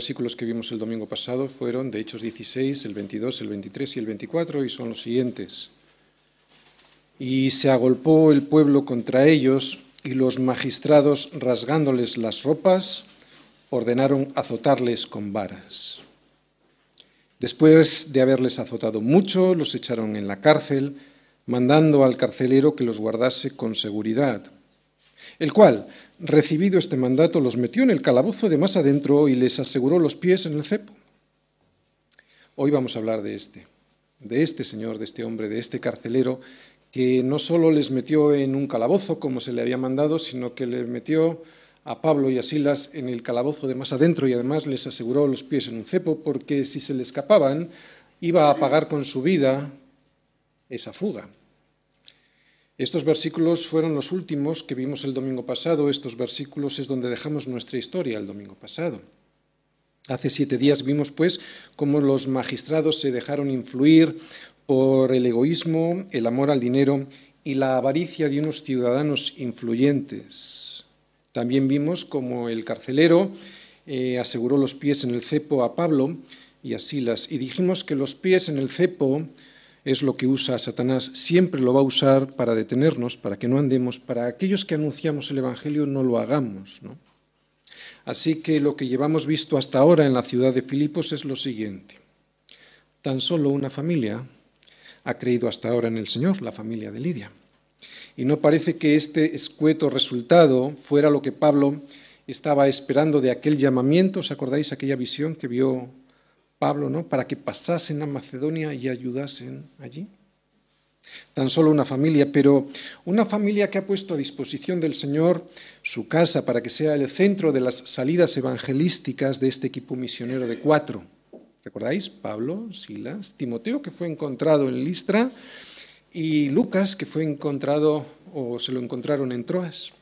versículos que vimos el domingo pasado fueron de Hechos 16, el 22, el 23 y el 24 y son los siguientes. Y se agolpó el pueblo contra ellos y los magistrados, rasgándoles las ropas, ordenaron azotarles con varas. Después de haberles azotado mucho, los echaron en la cárcel, mandando al carcelero que los guardase con seguridad, el cual, recibido este mandato, los metió en el calabozo de más adentro y les aseguró los pies en el cepo. Hoy vamos a hablar de este, de este señor, de este hombre, de este carcelero, que no solo les metió en un calabozo como se le había mandado, sino que les metió a Pablo y a Silas en el calabozo de más adentro y además les aseguró los pies en un cepo, porque si se le escapaban, iba a pagar con su vida esa fuga. Estos versículos fueron los últimos que vimos el domingo pasado. Estos versículos es donde dejamos nuestra historia el domingo pasado. Hace siete días vimos, pues, cómo los magistrados se dejaron influir por el egoísmo, el amor al dinero y la avaricia de unos ciudadanos influyentes. También vimos cómo el carcelero eh, aseguró los pies en el cepo a Pablo y a Silas. Y dijimos que los pies en el cepo es lo que usa Satanás, siempre lo va a usar para detenernos, para que no andemos, para aquellos que anunciamos el Evangelio no lo hagamos. Así que lo que llevamos visto hasta ahora en la ciudad de Filipos es lo siguiente. Tan solo una familia ha creído hasta ahora en el Señor, la familia de Lidia. Y no parece que este escueto resultado fuera lo que Pablo estaba esperando de aquel llamamiento. ¿Os acordáis aquella visión que vio Pablo, ¿no? Para que pasasen a Macedonia y ayudasen allí. Tan solo una familia, pero una familia que ha puesto a disposición del Señor su casa para que sea el centro de las salidas evangelísticas de este equipo misionero de cuatro. ¿Recordáis? Pablo, Silas, Timoteo, que fue encontrado en Listra, y Lucas, que fue encontrado o se lo encontraron en Troas.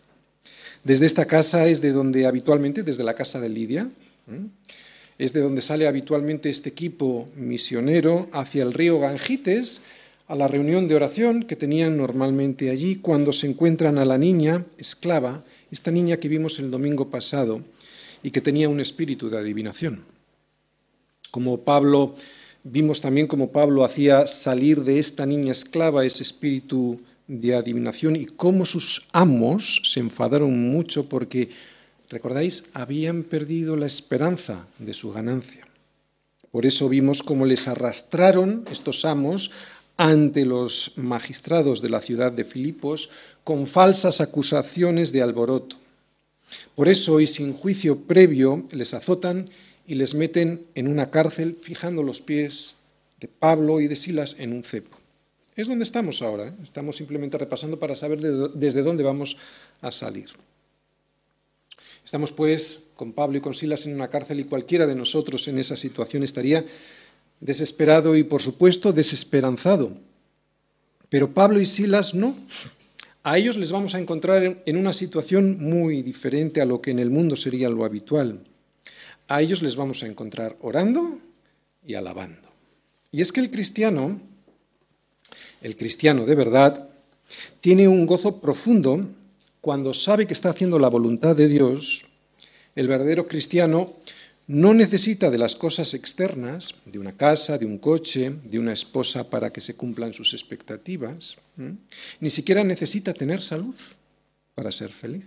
Desde esta casa es de donde habitualmente, desde la casa de Lidia, es de donde sale habitualmente este equipo misionero hacia el río Gangites, a la reunión de oración que tenían normalmente allí cuando se encuentran a la niña esclava, esta niña que vimos el domingo pasado y que tenía un espíritu de adivinación. Como Pablo, vimos también como Pablo hacía salir de esta niña esclava ese espíritu de adivinación y cómo sus amos se enfadaron mucho porque ¿Recordáis? Habían perdido la esperanza de su ganancia. Por eso vimos cómo les arrastraron estos amos ante los magistrados de la ciudad de Filipos con falsas acusaciones de alboroto. Por eso, y sin juicio previo, les azotan y les meten en una cárcel fijando los pies de Pablo y de Silas en un cepo. Es donde estamos ahora. ¿eh? Estamos simplemente repasando para saber desde dónde vamos a salir. Estamos pues con Pablo y con Silas en una cárcel y cualquiera de nosotros en esa situación estaría desesperado y por supuesto desesperanzado. Pero Pablo y Silas no. A ellos les vamos a encontrar en una situación muy diferente a lo que en el mundo sería lo habitual. A ellos les vamos a encontrar orando y alabando. Y es que el cristiano, el cristiano de verdad, tiene un gozo profundo cuando sabe que está haciendo la voluntad de Dios, el verdadero cristiano no necesita de las cosas externas, de una casa, de un coche, de una esposa para que se cumplan sus expectativas, ni siquiera necesita tener salud para ser feliz.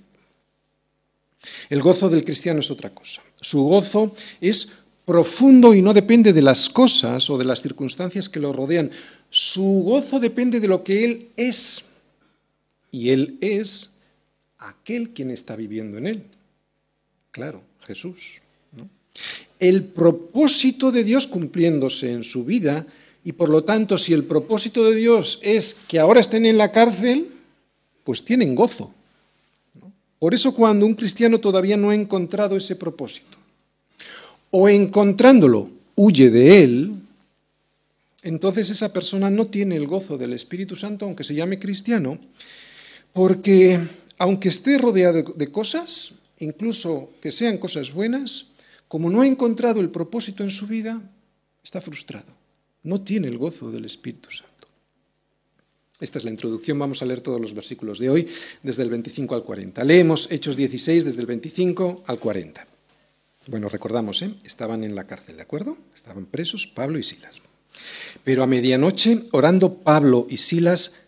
El gozo del cristiano es otra cosa. Su gozo es profundo y no depende de las cosas o de las circunstancias que lo rodean. Su gozo depende de lo que Él es. Y Él es aquel quien está viviendo en él. Claro, Jesús. El propósito de Dios cumpliéndose en su vida y por lo tanto si el propósito de Dios es que ahora estén en la cárcel, pues tienen gozo. Por eso cuando un cristiano todavía no ha encontrado ese propósito o encontrándolo huye de él, entonces esa persona no tiene el gozo del Espíritu Santo, aunque se llame cristiano, porque aunque esté rodeado de cosas, incluso que sean cosas buenas, como no ha encontrado el propósito en su vida, está frustrado. No tiene el gozo del Espíritu Santo. Esta es la introducción. Vamos a leer todos los versículos de hoy, desde el 25 al 40. Leemos Hechos 16, desde el 25 al 40. Bueno, recordamos, ¿eh? estaban en la cárcel, ¿de acuerdo? Estaban presos Pablo y Silas. Pero a medianoche, orando Pablo y Silas,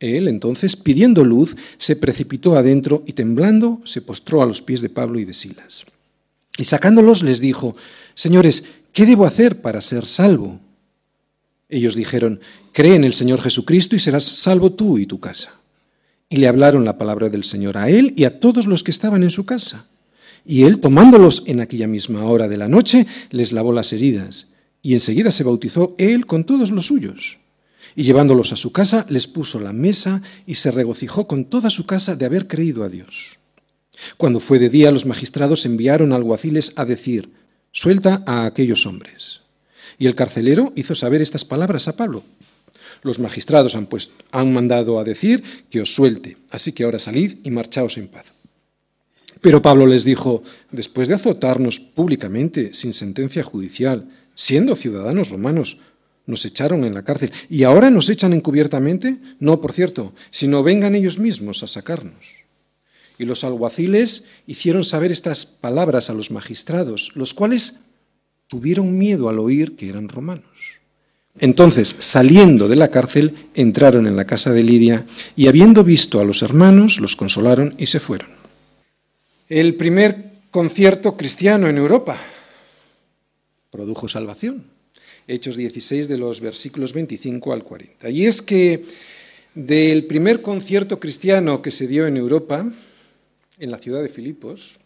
Él entonces, pidiendo luz, se precipitó adentro y temblando se postró a los pies de Pablo y de Silas. Y sacándolos les dijo, Señores, ¿qué debo hacer para ser salvo? Ellos dijeron, Cree en el Señor Jesucristo y serás salvo tú y tu casa. Y le hablaron la palabra del Señor a él y a todos los que estaban en su casa. Y él, tomándolos en aquella misma hora de la noche, les lavó las heridas, y enseguida se bautizó él con todos los suyos. Y llevándolos a su casa, les puso la mesa y se regocijó con toda su casa de haber creído a Dios. Cuando fue de día, los magistrados enviaron alguaciles a decir, suelta a aquellos hombres. Y el carcelero hizo saber estas palabras a Pablo. Los magistrados han, han mandado a decir que os suelte, así que ahora salid y marchaos en paz. Pero Pablo les dijo, después de azotarnos públicamente, sin sentencia judicial, siendo ciudadanos romanos, nos echaron en la cárcel y ahora nos echan encubiertamente. No, por cierto, sino vengan ellos mismos a sacarnos. Y los alguaciles hicieron saber estas palabras a los magistrados, los cuales tuvieron miedo al oír que eran romanos. Entonces, saliendo de la cárcel, entraron en la casa de Lidia y habiendo visto a los hermanos, los consolaron y se fueron. El primer concierto cristiano en Europa produjo salvación. Hechos 16 de los versículos 25 al 40. Y es que del primer concierto cristiano que se dio en Europa, en la ciudad de Filipos,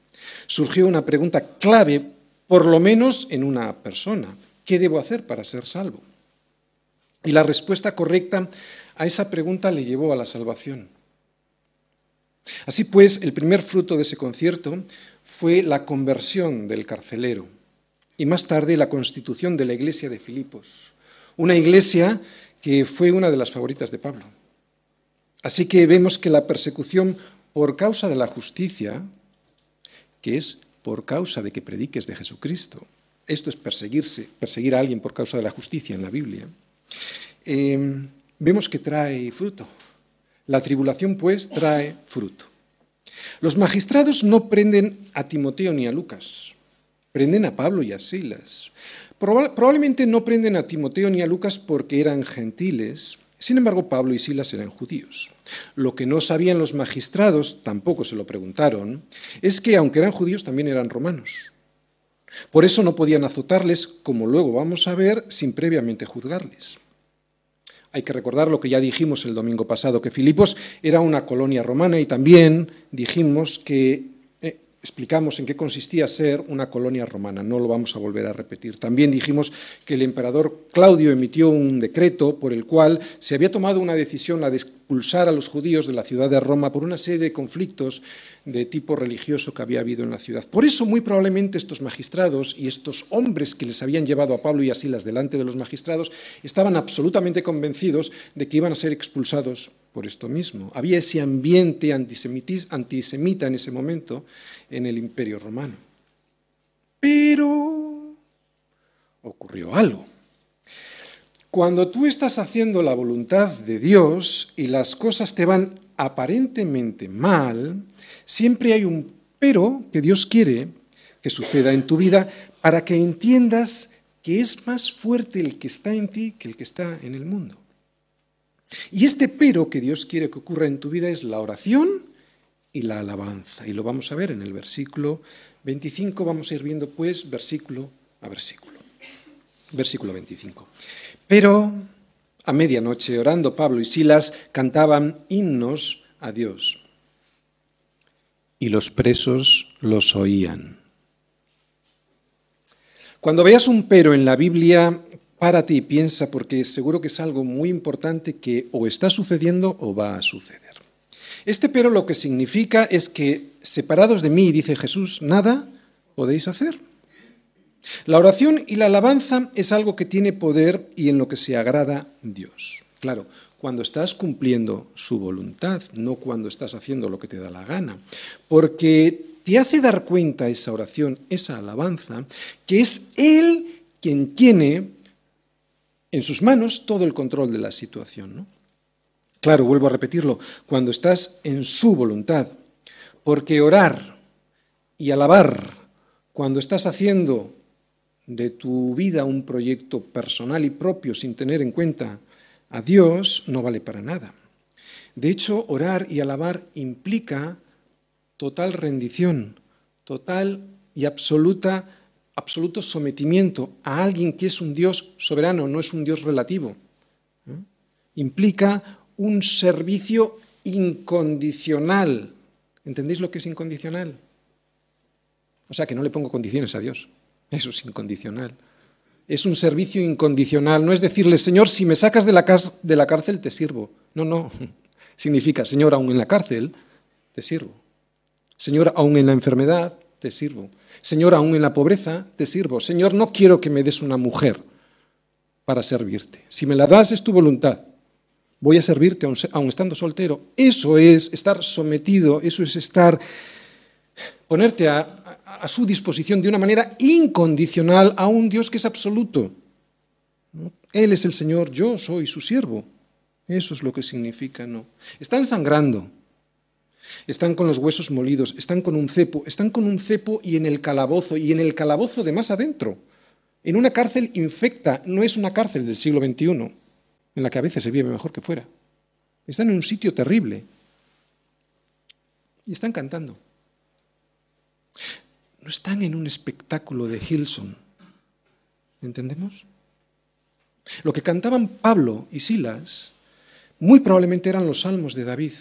surgió una pregunta clave, por lo menos en una persona. ¿Qué debo hacer para ser salvo? Y la respuesta correcta a esa pregunta le llevó a la salvación. Así pues, el primer fruto de ese concierto fue la conversión del carcelero y más tarde la constitución de la iglesia de Filipos, una iglesia que fue una de las favoritas de Pablo. Así que vemos que la persecución por causa de la justicia, que es por causa de que prediques de Jesucristo, esto es perseguirse, perseguir a alguien por causa de la justicia en la Biblia, eh, vemos que trae fruto. La tribulación, pues, trae fruto. Los magistrados no prenden a Timoteo ni a Lucas, Prenden a Pablo y a Silas. Probablemente no prenden a Timoteo ni a Lucas porque eran gentiles. Sin embargo, Pablo y Silas eran judíos. Lo que no sabían los magistrados, tampoco se lo preguntaron, es que aunque eran judíos también eran romanos. Por eso no podían azotarles, como luego vamos a ver, sin previamente juzgarles. Hay que recordar lo que ya dijimos el domingo pasado, que Filipos era una colonia romana y también dijimos que explicamos en qué consistía ser una colonia romana, no lo vamos a volver a repetir. También dijimos que el emperador Claudio emitió un decreto por el cual se había tomado una decisión, la expulsar a los judíos de la ciudad de Roma por una serie de conflictos de tipo religioso que había habido en la ciudad. Por eso, muy probablemente, estos magistrados y estos hombres que les habían llevado a Pablo y a Silas delante de los magistrados estaban absolutamente convencidos de que iban a ser expulsados por esto mismo. Había ese ambiente antisemita en ese momento en el imperio romano. Pero ocurrió algo. Cuando tú estás haciendo la voluntad de Dios y las cosas te van aparentemente mal, siempre hay un pero que Dios quiere que suceda en tu vida para que entiendas que es más fuerte el que está en ti que el que está en el mundo. Y este pero que Dios quiere que ocurra en tu vida es la oración y la alabanza. Y lo vamos a ver en el versículo 25, vamos a ir viendo pues versículo a versículo. Versículo 25. Pero a medianoche, orando Pablo y Silas, cantaban himnos a Dios. Y los presos los oían. Cuando veas un pero en la Biblia, párate y piensa porque seguro que es algo muy importante que o está sucediendo o va a suceder. Este pero lo que significa es que separados de mí, dice Jesús, nada podéis hacer. La oración y la alabanza es algo que tiene poder y en lo que se agrada Dios. Claro, cuando estás cumpliendo su voluntad, no cuando estás haciendo lo que te da la gana. Porque te hace dar cuenta esa oración, esa alabanza, que es Él quien tiene en sus manos todo el control de la situación. Claro, vuelvo a repetirlo, cuando estás en su voluntad, porque orar y alabar cuando estás haciendo de tu vida un proyecto personal y propio sin tener en cuenta a Dios no vale para nada. De hecho, orar y alabar implica total rendición, total y absoluta, absoluto sometimiento a alguien que es un Dios soberano, no es un Dios relativo. ¿eh? Implica un servicio incondicional. ¿Entendéis lo que es incondicional? O sea, que no le pongo condiciones a Dios. Eso es incondicional. Es un servicio incondicional. No es decirle, Señor, si me sacas de la, de la cárcel, te sirvo. No, no. Significa, Señor, aún en la cárcel, te sirvo. Señor, aún en la enfermedad, te sirvo. Señor, aún en la pobreza, te sirvo. Señor, no quiero que me des una mujer para servirte. Si me la das, es tu voluntad. Voy a servirte aún estando soltero. Eso es estar sometido, eso es estar, ponerte a, a su disposición de una manera incondicional a un Dios que es absoluto. Él es el Señor, yo soy su siervo. Eso es lo que significa, ¿no? Están sangrando, están con los huesos molidos, están con un cepo, están con un cepo y en el calabozo, y en el calabozo de más adentro. En una cárcel infecta, no es una cárcel del siglo XXI, en la que a veces se vive mejor que fuera. Están en un sitio terrible. Y están cantando no están en un espectáculo de Hilson. ¿Entendemos? Lo que cantaban Pablo y Silas muy probablemente eran los salmos de David.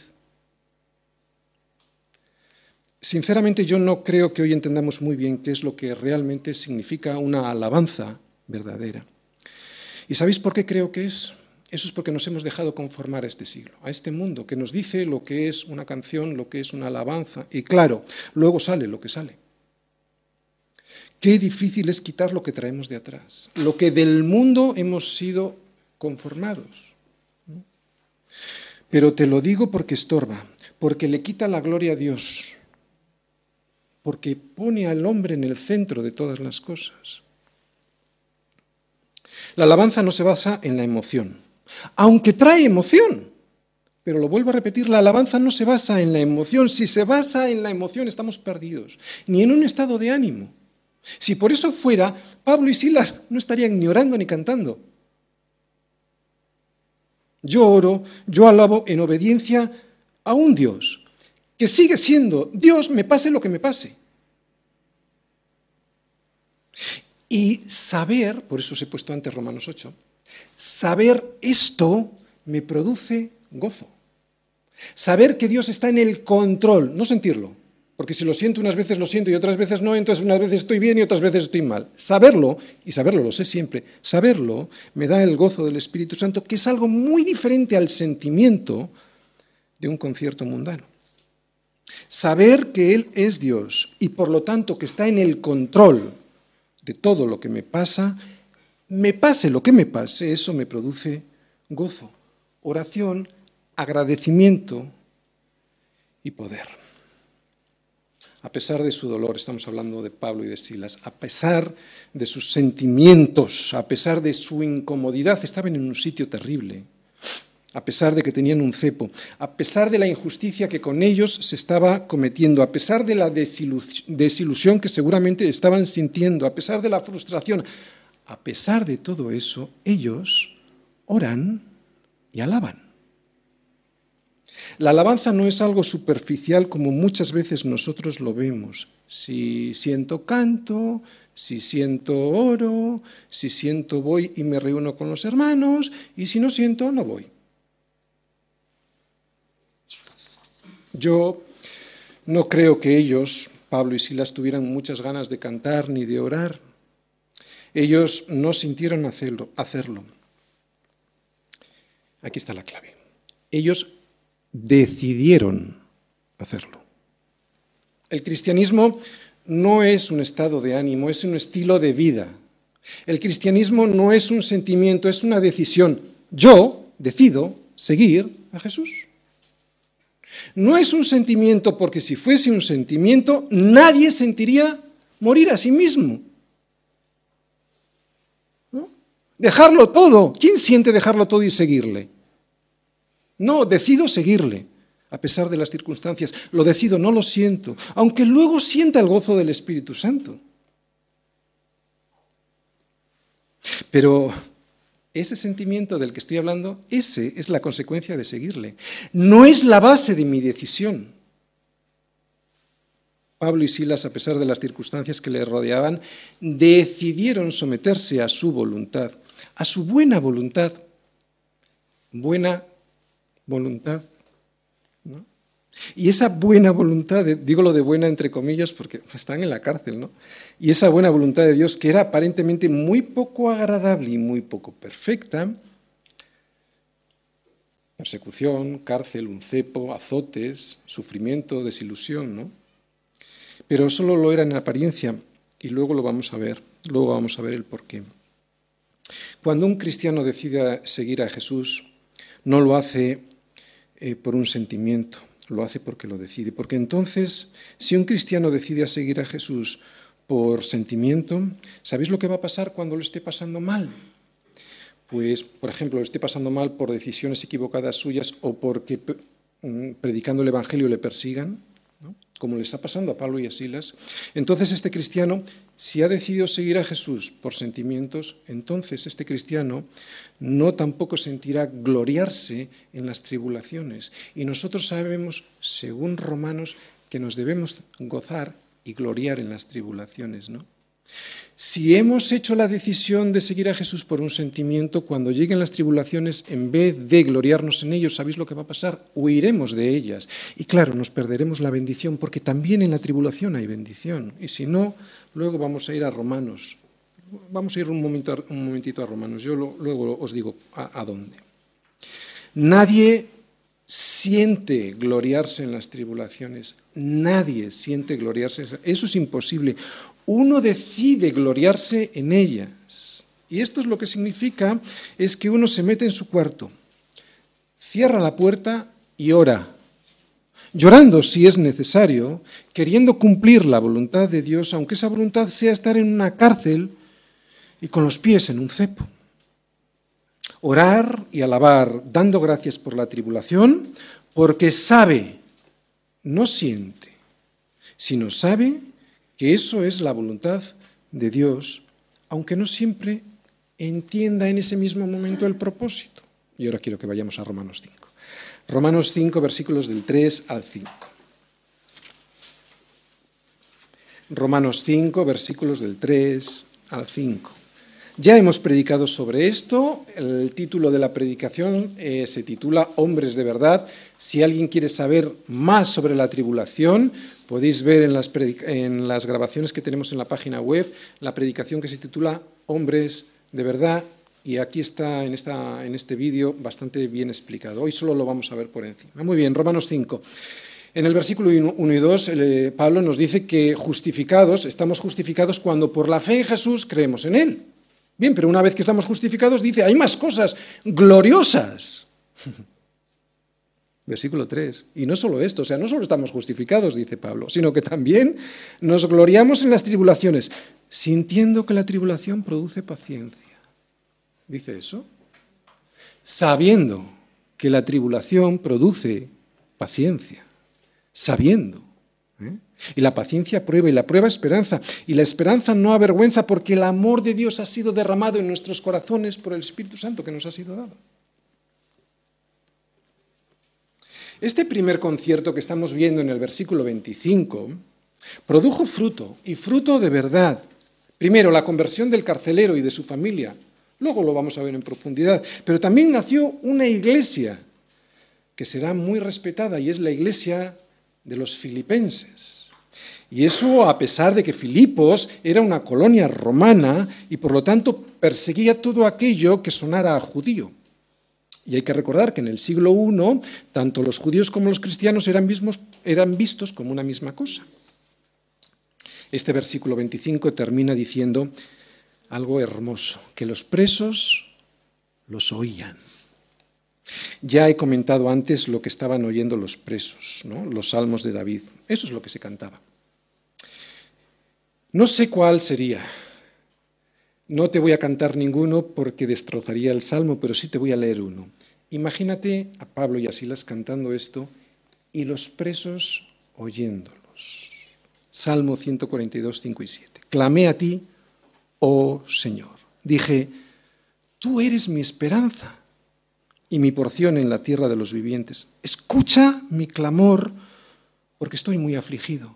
Sinceramente yo no creo que hoy entendamos muy bien qué es lo que realmente significa una alabanza verdadera. ¿Y sabéis por qué creo que es? Eso es porque nos hemos dejado conformar a este siglo, a este mundo, que nos dice lo que es una canción, lo que es una alabanza, y claro, luego sale lo que sale. Qué difícil es quitar lo que traemos de atrás, lo que del mundo hemos sido conformados. Pero te lo digo porque estorba, porque le quita la gloria a Dios, porque pone al hombre en el centro de todas las cosas. La alabanza no se basa en la emoción, aunque trae emoción. Pero lo vuelvo a repetir, la alabanza no se basa en la emoción. Si se basa en la emoción estamos perdidos, ni en un estado de ánimo. Si por eso fuera, Pablo y Silas no estarían ni orando ni cantando. Yo oro, yo alabo en obediencia a un Dios que sigue siendo Dios, me pase lo que me pase. Y saber, por eso os he puesto antes Romanos 8, saber esto me produce gozo. Saber que Dios está en el control, no sentirlo, porque si lo siento unas veces lo siento y otras veces no, entonces unas veces estoy bien y otras veces estoy mal. Saberlo, y saberlo lo sé siempre, saberlo me da el gozo del Espíritu Santo, que es algo muy diferente al sentimiento de un concierto mundano. Saber que Él es Dios y por lo tanto que está en el control de todo lo que me pasa, me pase lo que me pase, eso me produce gozo, oración, agradecimiento y poder a pesar de su dolor, estamos hablando de Pablo y de Silas, a pesar de sus sentimientos, a pesar de su incomodidad, estaban en un sitio terrible, a pesar de que tenían un cepo, a pesar de la injusticia que con ellos se estaba cometiendo, a pesar de la desilusión que seguramente estaban sintiendo, a pesar de la frustración, a pesar de todo eso, ellos oran y alaban. La alabanza no es algo superficial como muchas veces nosotros lo vemos. Si siento canto, si siento oro, si siento voy y me reúno con los hermanos, y si no siento, no voy. Yo no creo que ellos, Pablo y Silas, tuvieran muchas ganas de cantar ni de orar. Ellos no sintieron hacerlo. hacerlo. Aquí está la clave. Ellos decidieron hacerlo. El cristianismo no es un estado de ánimo, es un estilo de vida. El cristianismo no es un sentimiento, es una decisión. Yo decido seguir a Jesús. No es un sentimiento porque si fuese un sentimiento, nadie sentiría morir a sí mismo. Dejarlo todo. ¿Quién siente dejarlo todo y seguirle? No, decido seguirle, a pesar de las circunstancias. Lo decido, no lo siento, aunque luego sienta el gozo del Espíritu Santo. Pero ese sentimiento del que estoy hablando, ese es la consecuencia de seguirle. No es la base de mi decisión. Pablo y Silas, a pesar de las circunstancias que le rodeaban, decidieron someterse a su voluntad, a su buena voluntad. Buena voluntad. Y esa buena voluntad, digo lo de buena entre comillas porque están en la cárcel, ¿no? Y esa buena voluntad de Dios que era aparentemente muy poco agradable y muy poco perfecta, persecución, cárcel, un cepo, azotes, sufrimiento, desilusión, ¿no? Pero solo lo era en apariencia y luego lo vamos a ver, luego vamos a ver el porqué. Cuando un cristiano decide seguir a Jesús, no lo hace eh, por un sentimiento, lo hace porque lo decide. Porque entonces, si un cristiano decide seguir a Jesús por sentimiento, ¿sabéis lo que va a pasar cuando lo esté pasando mal? Pues, por ejemplo, lo esté pasando mal por decisiones equivocadas suyas o porque mm, predicando el Evangelio le persigan como le está pasando a Pablo y a Silas, entonces este cristiano, si ha decidido seguir a Jesús por sentimientos, entonces este cristiano no tampoco sentirá gloriarse en las tribulaciones. Y nosotros sabemos, según Romanos, que nos debemos gozar y gloriar en las tribulaciones, ¿no? Si hemos hecho la decisión de seguir a Jesús por un sentimiento, cuando lleguen las tribulaciones, en vez de gloriarnos en ellos, ¿sabéis lo que va a pasar? Huiremos de ellas. Y claro, nos perderemos la bendición, porque también en la tribulación hay bendición. Y si no, luego vamos a ir a Romanos. Vamos a ir un, momento, un momentito a Romanos. Yo luego os digo a, a dónde. Nadie siente gloriarse en las tribulaciones. Nadie siente gloriarse. Eso es imposible uno decide gloriarse en ellas. Y esto es lo que significa, es que uno se mete en su cuarto, cierra la puerta y ora, llorando si es necesario, queriendo cumplir la voluntad de Dios, aunque esa voluntad sea estar en una cárcel y con los pies en un cepo. Orar y alabar, dando gracias por la tribulación, porque sabe, no siente, sino sabe que eso es la voluntad de Dios, aunque no siempre entienda en ese mismo momento el propósito. Y ahora quiero que vayamos a Romanos 5. Romanos 5, versículos del 3 al 5. Romanos 5, versículos del 3 al 5. Ya hemos predicado sobre esto. El título de la predicación eh, se titula Hombres de verdad. Si alguien quiere saber más sobre la tribulación, podéis ver en las, grabaciones que tenemos en la página web la predicación que se titula Hombres de verdad. Y aquí está en, esta, en este vídeo bastante bien explicado. Hoy solo lo vamos a ver por encima. Muy bien, Romanos 5. En el versículo 1 y 2, eh, Pablo nos dice que justificados, estamos justificados cuando por la fe en Jesús creemos en Él. Bien, pero una vez que estamos justificados, dice, hay más cosas gloriosas. Versículo 3. Y no solo esto, o sea, no solo estamos justificados, dice Pablo, sino que también nos gloriamos en las tribulaciones, sintiendo que la tribulación produce paciencia. ¿Dice eso? Sabiendo que la tribulación produce paciencia. Sabiendo. ¿eh? Y la paciencia prueba y la prueba esperanza. Y la esperanza no avergüenza porque el amor de Dios ha sido derramado en nuestros corazones por el Espíritu Santo que nos ha sido dado. Este primer concierto que estamos viendo en el versículo 25 produjo fruto y fruto de verdad. Primero, la conversión del carcelero y de su familia. Luego lo vamos a ver en profundidad. Pero también nació una iglesia que será muy respetada y es la iglesia de los filipenses. Y eso a pesar de que Filipos era una colonia romana y por lo tanto perseguía todo aquello que sonara a judío. Y hay que recordar que en el siglo I tanto los judíos como los cristianos eran, eran vistos como una misma cosa. Este versículo 25 termina diciendo algo hermoso, que los presos los oían. Ya he comentado antes lo que estaban oyendo los presos, los salmos de David. Eso es lo que se cantaba. No sé cuál sería. No te voy a cantar ninguno porque destrozaría el salmo, pero sí te voy a leer uno. Imagínate a Pablo y a Silas cantando esto y los presos oyéndolos. Salmo 142, 5 y 7. Clamé a ti, oh Señor. Dije, tú eres mi esperanza y mi porción en la tierra de los vivientes. Escucha mi clamor, porque estoy muy afligido.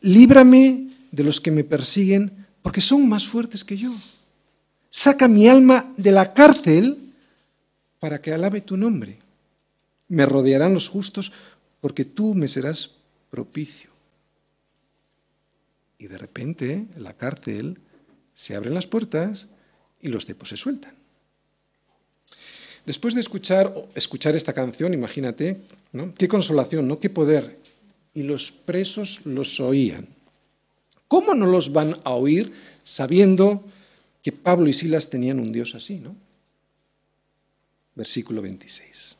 Líbrame de los que me persiguen, porque son más fuertes que yo. Saca mi alma de la cárcel para que alabe tu nombre. Me rodearán los justos, porque tú me serás propicio. Y de repente, en la cárcel, se abren las puertas y los cepos se sueltan. Después de escuchar, escuchar esta canción, imagínate, ¿no? qué consolación, ¿no? qué poder. Y los presos los oían. ¿Cómo no los van a oír sabiendo que Pablo y Silas tenían un Dios así? ¿no? Versículo 26.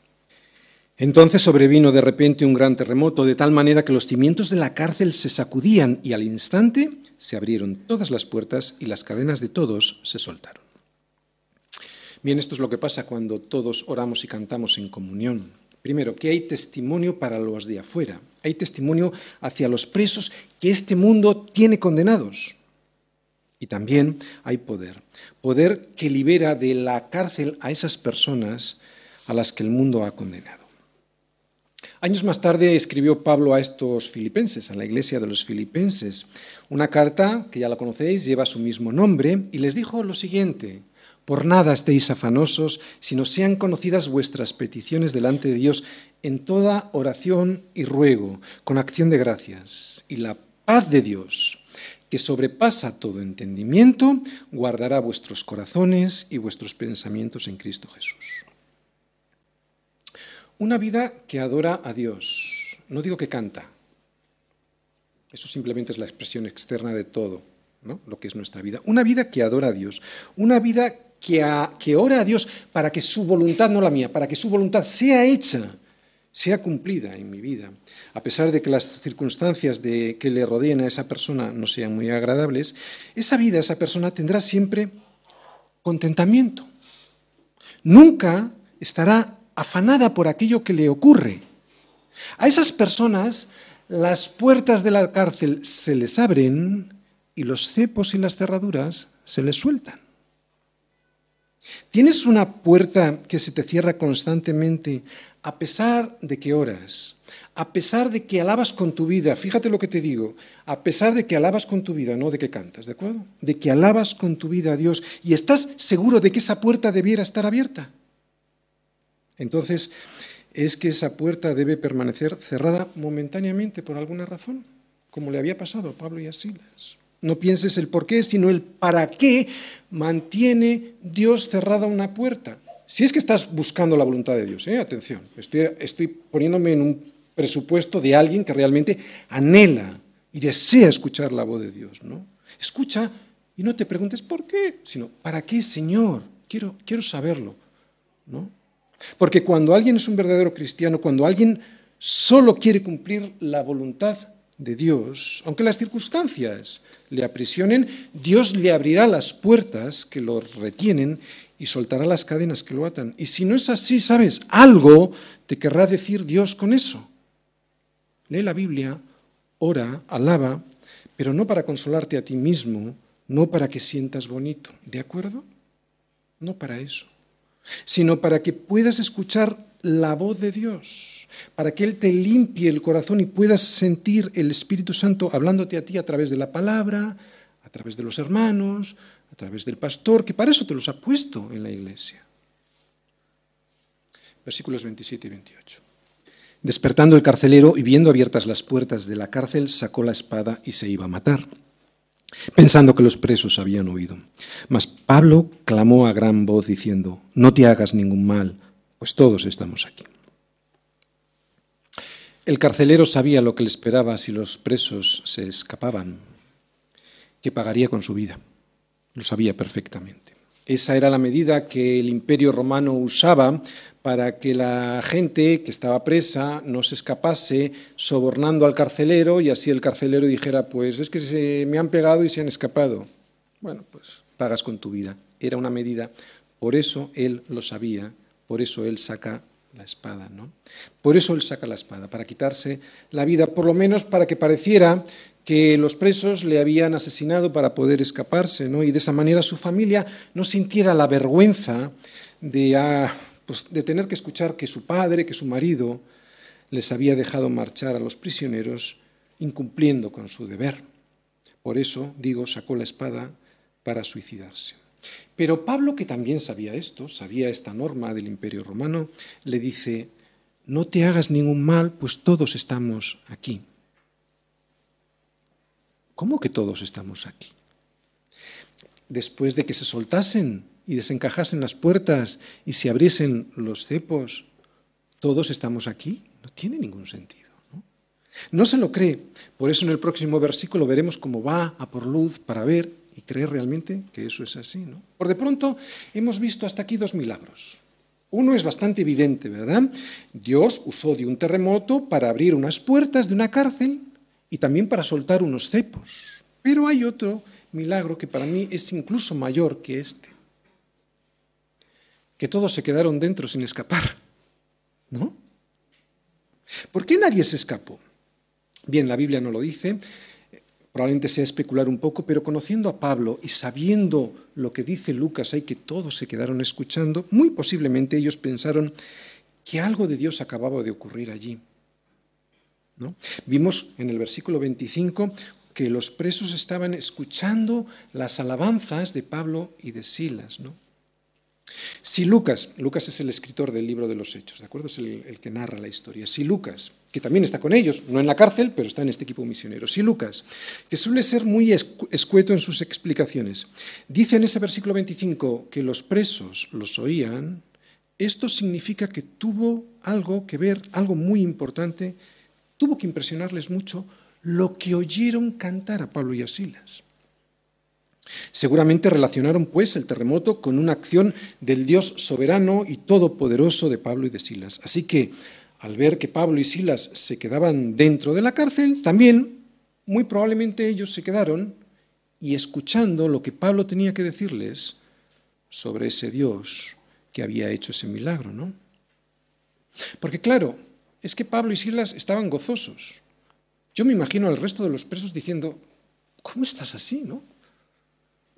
Entonces sobrevino de repente un gran terremoto, de tal manera que los cimientos de la cárcel se sacudían y al instante se abrieron todas las puertas y las cadenas de todos se soltaron. Bien, esto es lo que pasa cuando todos oramos y cantamos en comunión. Primero, que hay testimonio para los de afuera, hay testimonio hacia los presos que este mundo tiene condenados. Y también hay poder, poder que libera de la cárcel a esas personas a las que el mundo ha condenado. Años más tarde escribió Pablo a estos filipenses, a la iglesia de los filipenses, una carta que ya la conocéis, lleva su mismo nombre, y les dijo lo siguiente, por nada estéis afanosos, sino sean conocidas vuestras peticiones delante de Dios en toda oración y ruego, con acción de gracias. Y la paz de Dios, que sobrepasa todo entendimiento, guardará vuestros corazones y vuestros pensamientos en Cristo Jesús. Una vida que adora a Dios, no digo que canta, eso simplemente es la expresión externa de todo, ¿no? lo que es nuestra vida. Una vida que adora a Dios, una vida que, ora a Dios para que su voluntad, no la mía, para que su voluntad sea hecha, sea cumplida en mi vida. A pesar de que las circunstancias de, que le rodeen a esa persona no sean muy agradables, esa vida, esa persona tendrá siempre contentamiento. Nunca estará afanada por aquello que le ocurre. A esas personas las puertas de la cárcel se les abren y los cepos y las cerraduras se les sueltan. ¿Tienes una puerta que se te cierra constantemente a pesar de que oras? A pesar de que alabas con tu vida, fíjate lo que te digo, a pesar de que alabas con tu vida, no de que cantas, ¿de acuerdo? De que alabas con tu vida a Dios y estás seguro de que esa puerta debiera estar abierta. Entonces, es que esa puerta debe permanecer cerrada momentáneamente por alguna razón, como le había pasado a Pablo y a Silas. No pienses el por qué, sino el para qué mantiene Dios cerrada una puerta. Si es que estás buscando la voluntad de Dios, ¿eh? atención, estoy, estoy poniéndome en un presupuesto de alguien que realmente anhela y desea escuchar la voz de Dios. ¿no? Escucha y no te preguntes por qué, sino ¿para qué, Señor? Quiero, quiero saberlo. ¿no? Porque cuando alguien es un verdadero cristiano, cuando alguien solo quiere cumplir la voluntad de Dios, aunque las circunstancias le aprisionen, Dios le abrirá las puertas que lo retienen y soltará las cadenas que lo atan. Y si no es así, ¿sabes? Algo te querrá decir Dios con eso. Lee la Biblia, ora, alaba, pero no para consolarte a ti mismo, no para que sientas bonito, ¿de acuerdo? No para eso, sino para que puedas escuchar la voz de Dios, para que Él te limpie el corazón y puedas sentir el Espíritu Santo hablándote a ti a través de la palabra, a través de los hermanos, a través del pastor, que para eso te los ha puesto en la iglesia. Versículos 27 y 28. Despertando el carcelero y viendo abiertas las puertas de la cárcel, sacó la espada y se iba a matar, pensando que los presos habían huido. Mas Pablo clamó a gran voz diciendo, no te hagas ningún mal pues todos estamos aquí. El carcelero sabía lo que le esperaba si los presos se escapaban. que pagaría con su vida. Lo sabía perfectamente. Esa era la medida que el imperio romano usaba para que la gente que estaba presa no se escapase sobornando al carcelero y así el carcelero dijera, pues es que se me han pegado y se han escapado. Bueno, pues pagas con tu vida. Era una medida. Por eso él lo sabía, por eso él saca la espada, ¿no? Por eso él saca la espada, para quitarse la vida, por lo menos para que pareciera que los presos le habían asesinado para poder escaparse, ¿no? Y de esa manera su familia no sintiera la vergüenza de, ah, pues, de tener que escuchar que su padre, que su marido, les había dejado marchar a los prisioneros incumpliendo con su deber. Por eso, digo, sacó la espada para suicidarse. Pero Pablo, que también sabía esto, sabía esta norma del imperio romano, le dice, no te hagas ningún mal, pues todos estamos aquí. ¿Cómo que todos estamos aquí? Después de que se soltasen y desencajasen las puertas y se abriesen los cepos, ¿todos estamos aquí? No tiene ningún sentido. ¿no? se lo cree. Por eso en el próximo versículo veremos cómo va a por luz para ver creer realmente que eso es así. ¿no? Por de pronto hemos visto hasta aquí dos milagros. Uno es bastante evidente, ¿verdad? Dios usó de un terremoto para abrir unas puertas de una cárcel y también para soltar unos cepos. Pero hay otro milagro que para mí es incluso mayor que este. Que todos se quedaron dentro sin escapar. ¿No? ¿Por qué nadie se escapó? Bien, la Biblia no lo dice, probablemente sea especular un poco, pero conociendo a Pablo y sabiendo lo que dice Lucas, hay que todos se quedaron escuchando, muy posiblemente ellos pensaron que algo de Dios acababa de ocurrir allí. Vimos en el versículo 25 que los presos estaban escuchando las alabanzas de Pablo y de Silas. ¿no? Si Lucas, Lucas es el escritor del libro de los Hechos, ¿de acuerdo? Es el, el, que narra la historia. Si Lucas que también está con ellos, no en la cárcel, pero está en este equipo misionero. Si Lucas, que suele ser muy escueto en sus explicaciones, dice en ese versículo 25 que los presos los oían, esto significa que tuvo algo que ver, algo muy importante, tuvo que impresionarles mucho lo que oyeron cantar a Pablo y a Silas. Seguramente relacionaron pues el terremoto con una acción del Dios soberano y todopoderoso de Pablo y de Silas. Así que al ver que Pablo y Silas se quedaban dentro de la cárcel, también muy probablemente ellos se quedaron y escuchando lo que Pablo tenía que decirles sobre ese Dios que había hecho ese milagro, ¿no? Porque claro, es que Pablo y Silas estaban gozosos. Yo me imagino al resto de los presos diciendo, ¿cómo estás así, no?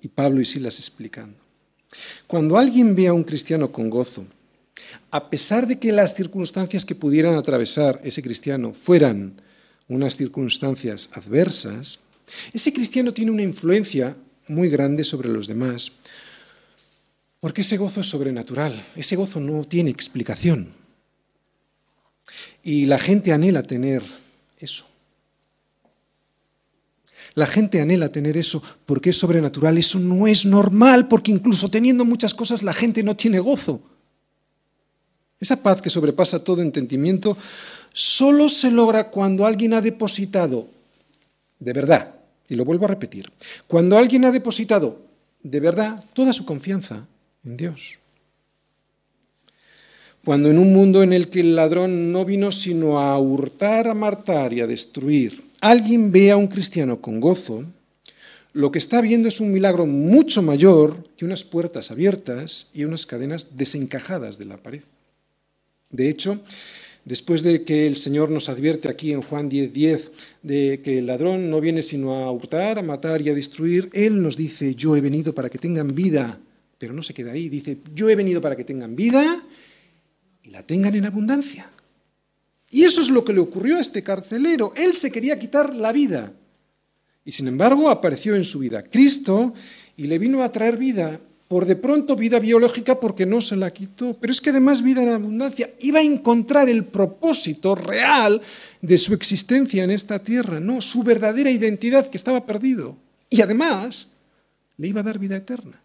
Y Pablo y Silas explicando. Cuando alguien ve a un cristiano con gozo, a pesar de que las circunstancias que pudieran atravesar ese cristiano fueran unas circunstancias adversas, ese cristiano tiene una influencia muy grande sobre los demás, porque ese gozo es sobrenatural, ese gozo no tiene explicación. Y la gente anhela tener eso. La gente anhela tener eso porque es sobrenatural. Eso no es normal porque incluso teniendo muchas cosas la gente no tiene gozo. Esa paz que sobrepasa todo entendimiento solo se logra cuando alguien ha depositado, de verdad, y lo vuelvo a repetir, cuando alguien ha depositado de verdad toda su confianza en Dios. Cuando en un mundo en el que el ladrón no vino sino a hurtar, a matar y a destruir, alguien ve a un cristiano con gozo, lo que está viendo es un milagro mucho mayor que unas puertas abiertas y unas cadenas desencajadas de la pared. De hecho, después de que el Señor nos advierte aquí en Juan 10:10 10, de que el ladrón no viene sino a hurtar, a matar y a destruir, Él nos dice, yo he venido para que tengan vida, pero no se queda ahí, dice, yo he venido para que tengan vida y la tengan en abundancia. Y eso es lo que le ocurrió a este carcelero. Él se quería quitar la vida. Y sin embargo apareció en su vida Cristo y le vino a traer vida por de pronto vida biológica porque no se la quitó, pero es que además vida en abundancia. Iba a encontrar el propósito real de su existencia en esta tierra, no su verdadera identidad que estaba perdido. Y además le iba a dar vida eterna.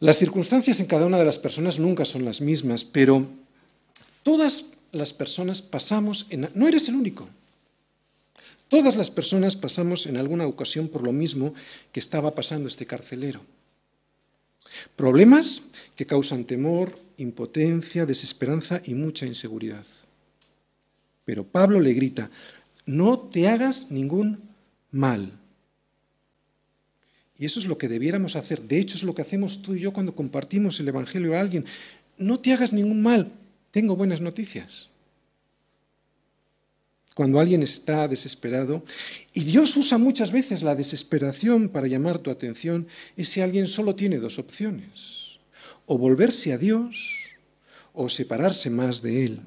Las circunstancias en cada una de las personas nunca son las mismas, pero todas las personas pasamos en... No eres el único. Todas las personas pasamos en alguna ocasión por lo mismo que estaba pasando este carcelero. Problemas que causan temor, impotencia, desesperanza y mucha inseguridad. Pero Pablo le grita, no te hagas ningún mal. Y eso es lo que debiéramos hacer. De hecho, es lo que hacemos tú y yo cuando compartimos el Evangelio a alguien. No te hagas ningún mal. Tengo buenas noticias cuando alguien está desesperado, y Dios usa muchas veces la desesperación para llamar tu atención, ese alguien solo tiene dos opciones, o volverse a Dios o separarse más de Él.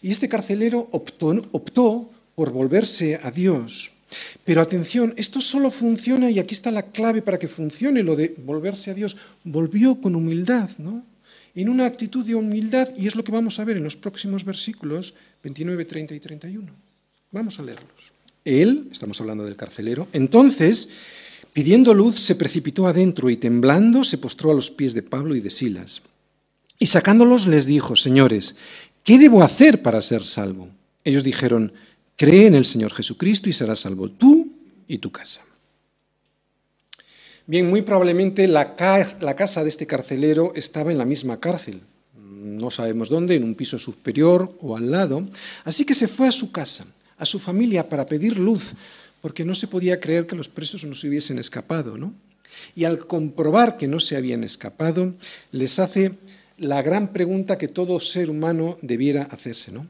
Y este carcelero optó, optó por volverse a Dios. Pero atención, esto solo funciona, y aquí está la clave para que funcione lo de volverse a Dios, volvió con humildad, ¿no? En una actitud de humildad, y es lo que vamos a ver en los próximos versículos 29, 30 y 31. Vamos a leerlos. Él, estamos hablando del carcelero, entonces, pidiendo luz, se precipitó adentro y temblando se postró a los pies de Pablo y de Silas. Y sacándolos les dijo, Señores, ¿qué debo hacer para ser salvo? Ellos dijeron, Cree en el Señor Jesucristo y serás salvo tú y tu casa. Bien, muy probablemente la, la casa de este carcelero estaba en la misma cárcel, no sabemos dónde, en un piso superior o al lado, así que se fue a su casa a su familia para pedir luz, porque no se podía creer que los presos no se hubiesen escapado. ¿no? Y al comprobar que no se habían escapado, les hace la gran pregunta que todo ser humano debiera hacerse. ¿no?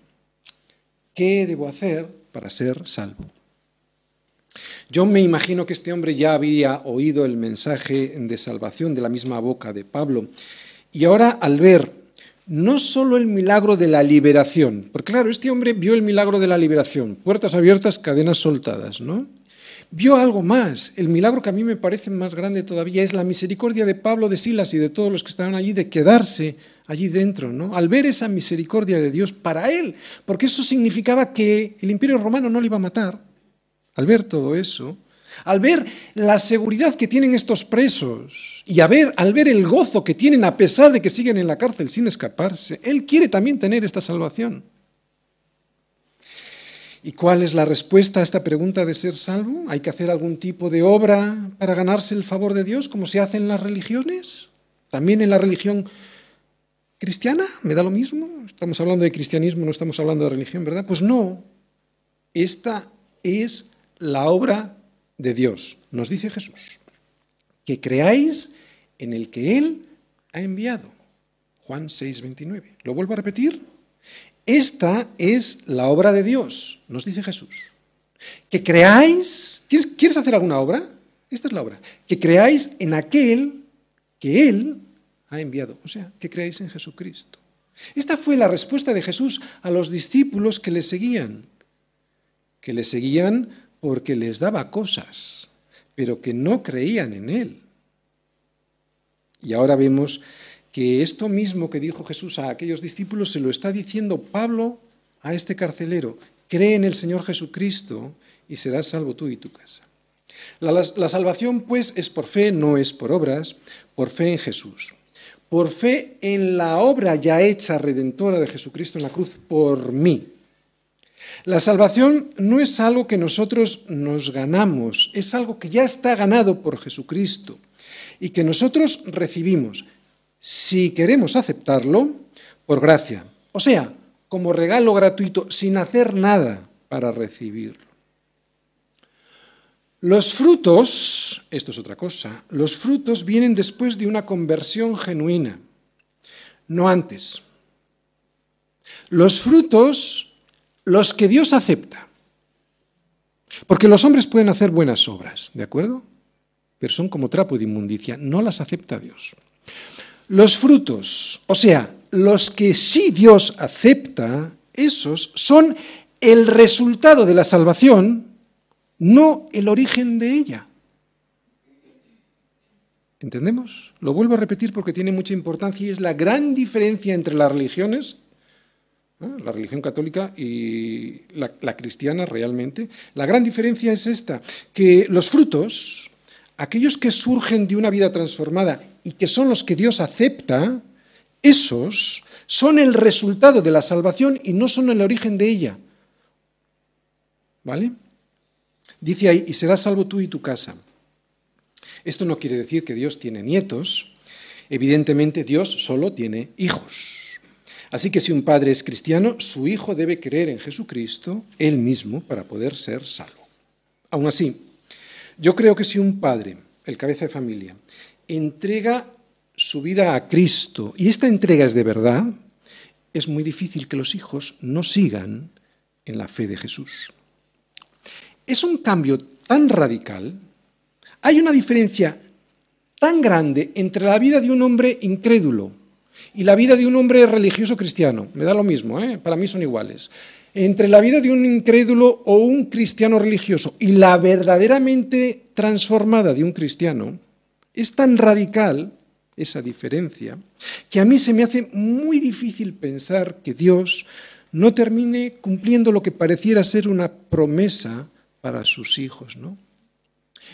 ¿Qué debo hacer para ser salvo? Yo me imagino que este hombre ya había oído el mensaje de salvación de la misma boca de Pablo. Y ahora al ver no solo el milagro de la liberación, porque claro, este hombre vio el milagro de la liberación, puertas abiertas, cadenas soltadas, ¿no? Vio algo más, el milagro que a mí me parece más grande todavía es la misericordia de Pablo de Silas y de todos los que estaban allí de quedarse allí dentro, ¿no? Al ver esa misericordia de Dios para él, porque eso significaba que el imperio romano no le iba a matar. Al ver todo eso, al ver la seguridad que tienen estos presos y ver, al ver el gozo que tienen a pesar de que siguen en la cárcel sin escaparse, Él quiere también tener esta salvación. ¿Y cuál es la respuesta a esta pregunta de ser salvo? ¿Hay que hacer algún tipo de obra para ganarse el favor de Dios, como se hace en las religiones? ¿También en la religión cristiana? ¿Me da lo mismo? Estamos hablando de cristianismo, no estamos hablando de religión, ¿verdad? Pues no. Esta es la obra de Dios, nos dice Jesús, que creáis en el que Él ha enviado. Juan 6, 29. ¿Lo vuelvo a repetir? Esta es la obra de Dios, nos dice Jesús. Que creáis, ¿quieres, ¿quieres hacer alguna obra? Esta es la obra. Que creáis en aquel que Él ha enviado. O sea, que creáis en Jesucristo. Esta fue la respuesta de Jesús a los discípulos que le seguían, que le seguían porque les daba cosas, pero que no creían en Él. Y ahora vemos que esto mismo que dijo Jesús a aquellos discípulos se lo está diciendo Pablo a este carcelero. Cree en el Señor Jesucristo y serás salvo tú y tu casa. La, la, salvación, pues, es por fe, no es por obras, por fe en Jesús. Por fe en la obra ya hecha redentora de Jesucristo en la cruz por mí. La salvación no es algo que nosotros nos ganamos, es algo que ya está ganado por Jesucristo y que nosotros recibimos, si queremos aceptarlo, por gracia. O sea, como regalo gratuito, sin hacer nada para recibirlo. Los frutos, esto es otra cosa, los frutos vienen después de una conversión genuina, no antes. Los frutos los que Dios acepta. Porque los hombres pueden hacer buenas obras, ¿de acuerdo? Pero son como trapo de inmundicia, no las acepta Dios. Los frutos, o sea, los que sí Dios acepta, esos son el resultado de la salvación, no el origen de ella. ¿Entendemos? Lo vuelvo a repetir porque tiene mucha importancia y es la gran diferencia entre las religiones la religión católica y la, cristiana realmente. La gran diferencia es esta, que los frutos, aquellos que surgen de una vida transformada y que son los que Dios acepta, esos son el resultado de la salvación y no son el origen de ella. ¿Vale? Dice ahí, y serás salvo tú y tu casa. Esto no quiere decir que Dios tiene nietos. Evidentemente Dios solo tiene hijos. Así que si un padre es cristiano, su hijo debe creer en Jesucristo, él mismo, para poder ser salvo. Aún así, yo creo que si un padre, el cabeza de familia, entrega su vida a Cristo y esta entrega es de verdad, es muy difícil que los hijos no sigan en la fe de Jesús. Es un cambio tan radical, hay una diferencia tan grande entre la vida de un hombre incrédulo y la vida de un hombre religioso cristiano. Me da lo mismo, ¿eh? para mí son iguales. Entre la vida de un incrédulo o un cristiano religioso y la verdaderamente transformada de un cristiano, es tan radical esa diferencia que a mí se me hace muy difícil pensar que Dios no termine cumpliendo lo que pareciera ser una promesa para sus hijos, ¿no?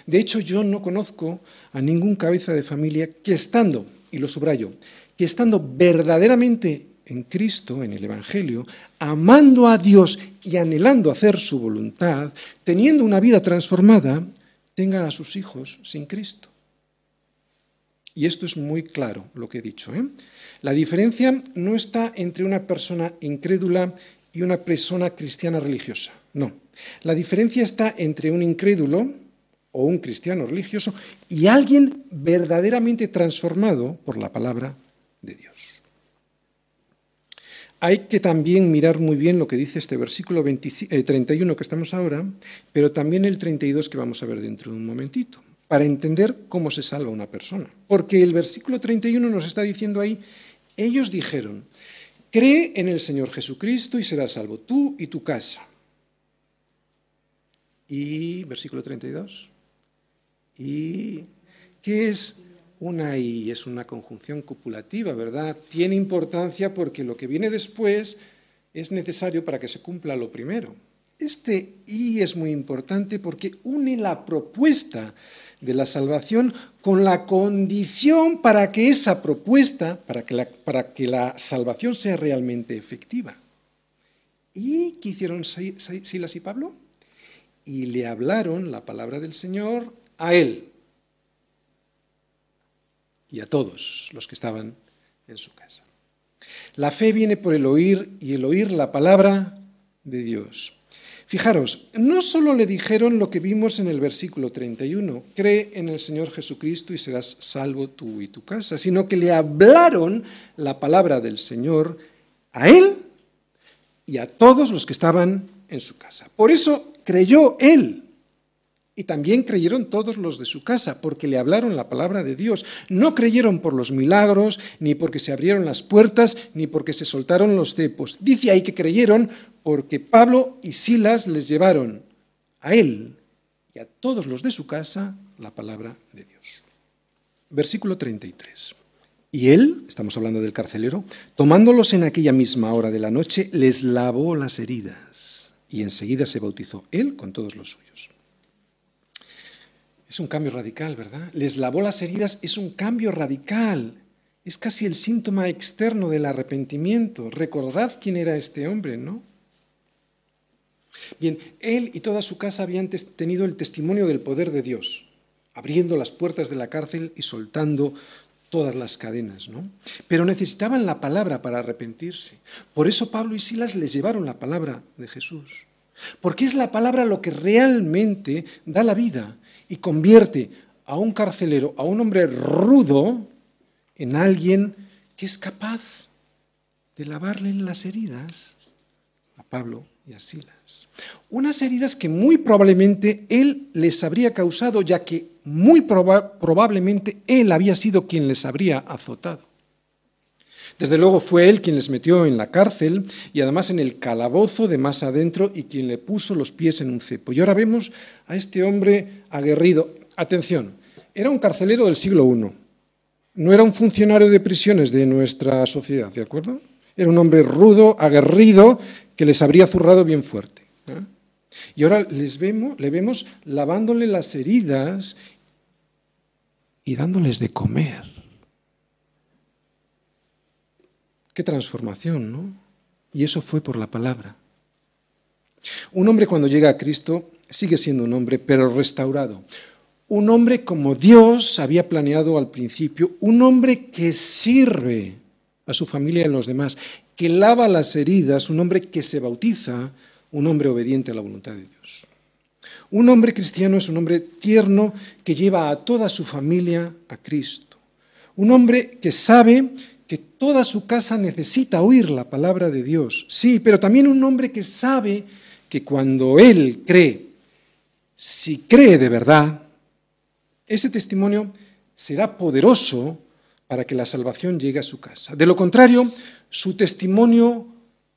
De hecho, yo no conozco a ningún cabeza de familia que estando, y lo subrayo, que estando verdaderamente en Cristo, en el Evangelio, amando a Dios y anhelando hacer su voluntad, teniendo una vida transformada, tenga a sus hijos sin Cristo. Y esto es muy claro lo que he dicho. ¿eh? La diferencia no está entre una persona incrédula y una persona cristiana religiosa. No. La diferencia está entre un incrédulo o un cristiano religioso y alguien verdaderamente transformado por la palabra de Dios. Hay que también mirar muy bien lo que dice este versículo 31 eh, que estamos ahora, pero también el 32 que vamos a ver dentro de un momentito, para entender cómo se salva una persona. Porque el versículo 31 nos está diciendo ahí, ellos dijeron, cree en el Señor Jesucristo y serás salvo tú y tu casa. Y versículo 32. ¿Y qué es una y? Es una conjunción copulativa, ¿verdad? Tiene importancia porque lo que viene después es necesario para que se cumpla lo primero. Este y es muy importante porque une la propuesta de la salvación con la condición para que esa propuesta, para que la, para que la salvación sea realmente efectiva. ¿Y qué hicieron Silas y Pablo? Y le hablaron la palabra del Señor a él y a todos los que estaban en su casa. La fe viene por el oír y el oír la palabra de Dios. Fijaros, no solo le dijeron lo que vimos en el versículo 31, cree en el Señor Jesucristo y serás salvo tú y tu casa, sino que le hablaron la palabra del Señor a él y a todos los que estaban en su casa. Por eso creyó él y también creyeron todos los de su casa, porque le hablaron la palabra de Dios. No creyeron por los milagros, ni porque se abrieron las puertas, ni porque se soltaron los cepos. Dice ahí que creyeron porque Pablo y Silas les llevaron a él y a todos los de su casa la palabra de Dios. Versículo 33. Y él, estamos hablando del carcelero, tomándolos en aquella misma hora de la noche, les lavó las heridas y enseguida se bautizó él con todos los suyos. Es un cambio radical, ¿verdad? Les lavó las heridas, es un cambio radical. Es casi el síntoma externo del arrepentimiento. Recordad quién era este hombre, ¿no? Bien, él y toda su casa habían tenido el testimonio del poder de Dios, abriendo las puertas de la cárcel y soltando todas las cadenas, ¿no? Pero necesitaban la palabra para arrepentirse. Por eso Pablo y Silas les llevaron la palabra de Jesús. Porque es la palabra lo que realmente da la vida y convierte a un carcelero, a un hombre rudo, en alguien que es capaz de lavarle las heridas a Pablo y a Silas. Unas heridas que muy probablemente él les habría causado, ya que muy probablemente él había sido quien les habría azotado. Desde luego fue él quien les metió en la cárcel y además en el calabozo de más adentro y quien le puso los pies en un cepo. Y ahora vemos a este hombre aguerrido. Atención, era un carcelero del siglo I. No era un funcionario de prisiones de nuestra sociedad, ¿de acuerdo? Era un hombre rudo, aguerrido, que les habría zurrado bien fuerte. ¿eh? Y ahora les vemos, le vemos lavándole las heridas y dándoles de comer. Qué transformación, ¿no? Y eso fue por la palabra. Un hombre cuando llega a Cristo sigue siendo un hombre, pero restaurado. Un hombre como Dios había planeado al principio, un hombre que sirve a su familia y a los demás, que lava las heridas, un hombre que se bautiza, un hombre obediente a la voluntad de Dios. Un hombre cristiano es un hombre tierno que lleva a toda su familia a Cristo. Un hombre que sabe que toda su casa necesita oír la palabra de Dios. Sí, pero también un hombre que sabe que cuando él cree, si cree de verdad, ese testimonio será poderoso para que la salvación llegue a su casa. De lo contrario, su testimonio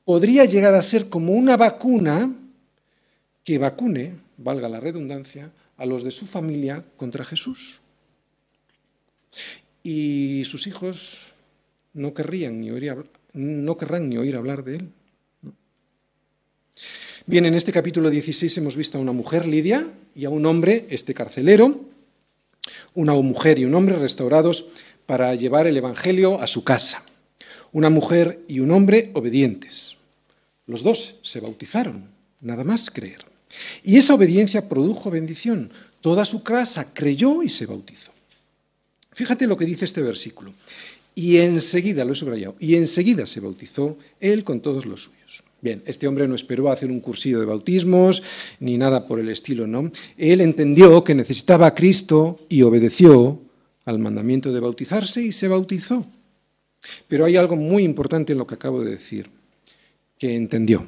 podría llegar a ser como una vacuna que vacune, valga la redundancia, a los de su familia contra Jesús. Y sus hijos no, querrían ni oír, no querrán ni oír hablar de él. Bien, en este capítulo 16 hemos visto a una mujer, Lidia, y a un hombre, este carcelero, una mujer y un hombre restaurados para llevar el Evangelio a su casa. Una mujer y un hombre obedientes. Los dos se bautizaron, nada más creer. Y esa obediencia produjo bendición. Toda su casa creyó y se bautizó. Fíjate lo que dice este versículo. Y enseguida, lo he subrayado, y enseguida se bautizó él con todos los suyos. Bien, este hombre no esperó hacer un cursillo de bautismos ni nada por el estilo, ¿no? Él entendió que necesitaba a Cristo y obedeció al mandamiento de bautizarse y se bautizó. Pero hay algo muy importante en lo que acabo de decir, que entendió.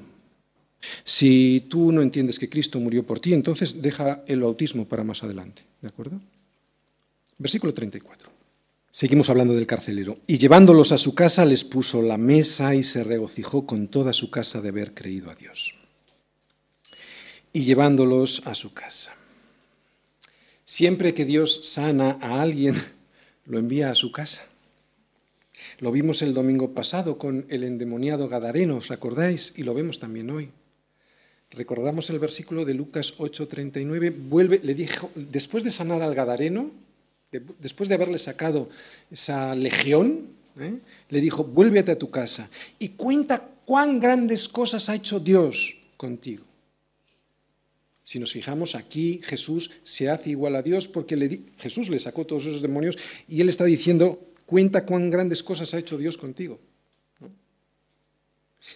Si tú no entiendes que Cristo murió por ti, entonces deja el bautismo para más adelante, ¿de acuerdo? Versículo 34. Seguimos hablando del carcelero. Y llevándolos a su casa les puso la mesa y se regocijó con toda su casa de haber creído a Dios. Y llevándolos a su casa. Siempre que Dios sana a alguien, lo envía a su casa. Lo vimos el domingo pasado con el endemoniado Gadareno, ¿os? Y lo vemos también hoy. Recordamos el versículo de Lucas 8:39, vuelve, le dijo, después de sanar al Gadareno, después de haberle sacado esa legión, ¿eh? le dijo, vuélvete a tu casa y cuenta cuán grandes cosas ha hecho Dios contigo. Si nos fijamos aquí, Jesús se hace igual a Dios porque Jesús le sacó todos esos demonios y él está diciendo, cuenta cuán grandes cosas ha hecho Dios contigo.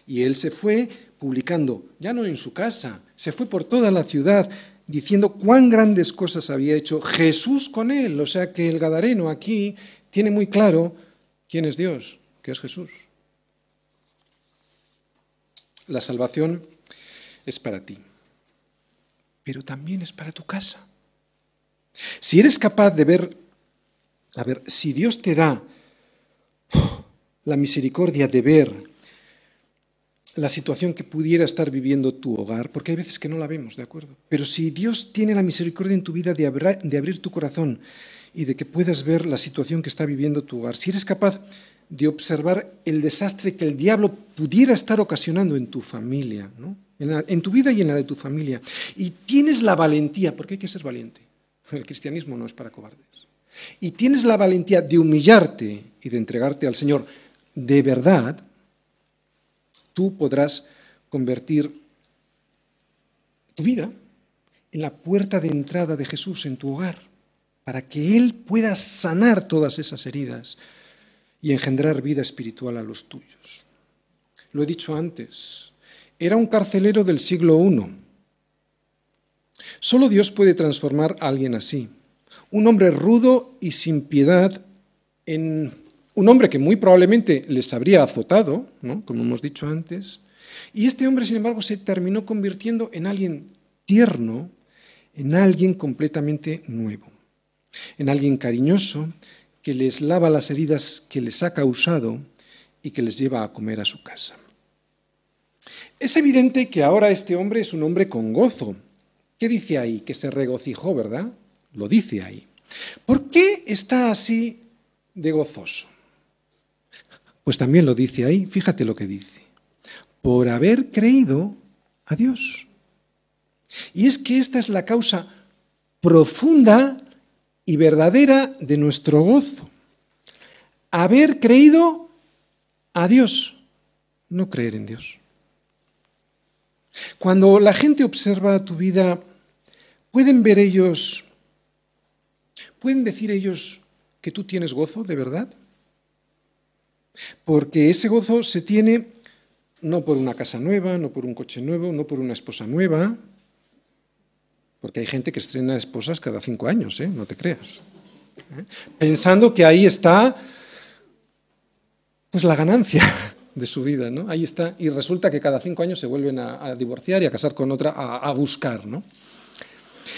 Y él se fue publicando, ya no en su casa, se fue por toda la ciudad, diciendo cuán grandes cosas había hecho Jesús con él. O sea que el Gadareno aquí tiene muy claro quién es Dios, que es Jesús. La salvación es para ti, pero también es para tu casa. Si eres capaz de ver, a ver, si Dios te da la misericordia de ver la situación que pudiera estar viviendo tu hogar, porque hay veces que no la vemos, ¿de acuerdo? Pero si Dios tiene la misericordia en tu vida de, abrir tu corazón y de que puedas ver la situación que está viviendo tu hogar, si eres capaz de observar el desastre que el diablo pudiera estar ocasionando en tu familia, en, en tu vida y en la de tu familia, y tienes la valentía, porque hay que ser valiente, el cristianismo no es para cobardes, y tienes la valentía de humillarte y de entregarte al Señor de verdad, tú podrás convertir tu vida en la puerta de entrada de Jesús en tu hogar, para que Él pueda sanar todas esas heridas y engendrar vida espiritual a los tuyos. Lo he dicho antes, era un carcelero del siglo I. Solo Dios puede transformar a alguien así, un hombre rudo y sin piedad en un hombre que muy probablemente les habría azotado, como hemos dicho antes, y este hombre, sin embargo, se terminó convirtiendo en alguien tierno, en alguien completamente nuevo, en alguien cariñoso que les lava las heridas que les ha causado y que les lleva a comer a su casa. Es evidente que ahora este hombre es un hombre con gozo. ¿Qué dice ahí? Que se regocijó, ¿verdad? Lo dice ahí. ¿Por qué está así de gozoso? Pues también lo dice ahí, fíjate lo que dice, por haber creído a Dios. Y es que esta es la causa profunda y verdadera de nuestro gozo. Haber creído a Dios, no creer en Dios. Cuando la gente observa tu vida ¿Pueden ver ellos, pueden decir ellos que tú tienes gozo de verdad? Porque ese gozo se tiene no por una casa nueva, no por un coche nuevo, no por una esposa nueva, porque hay gente que estrena esposas cada cinco años, ¿eh? no te creas. ¿eh? Pensando que ahí está pues la ganancia de su vida, ¿no? Ahí está, y resulta que cada cinco años se vuelven a, divorciar y a casar con otra, a, buscar, ¿no?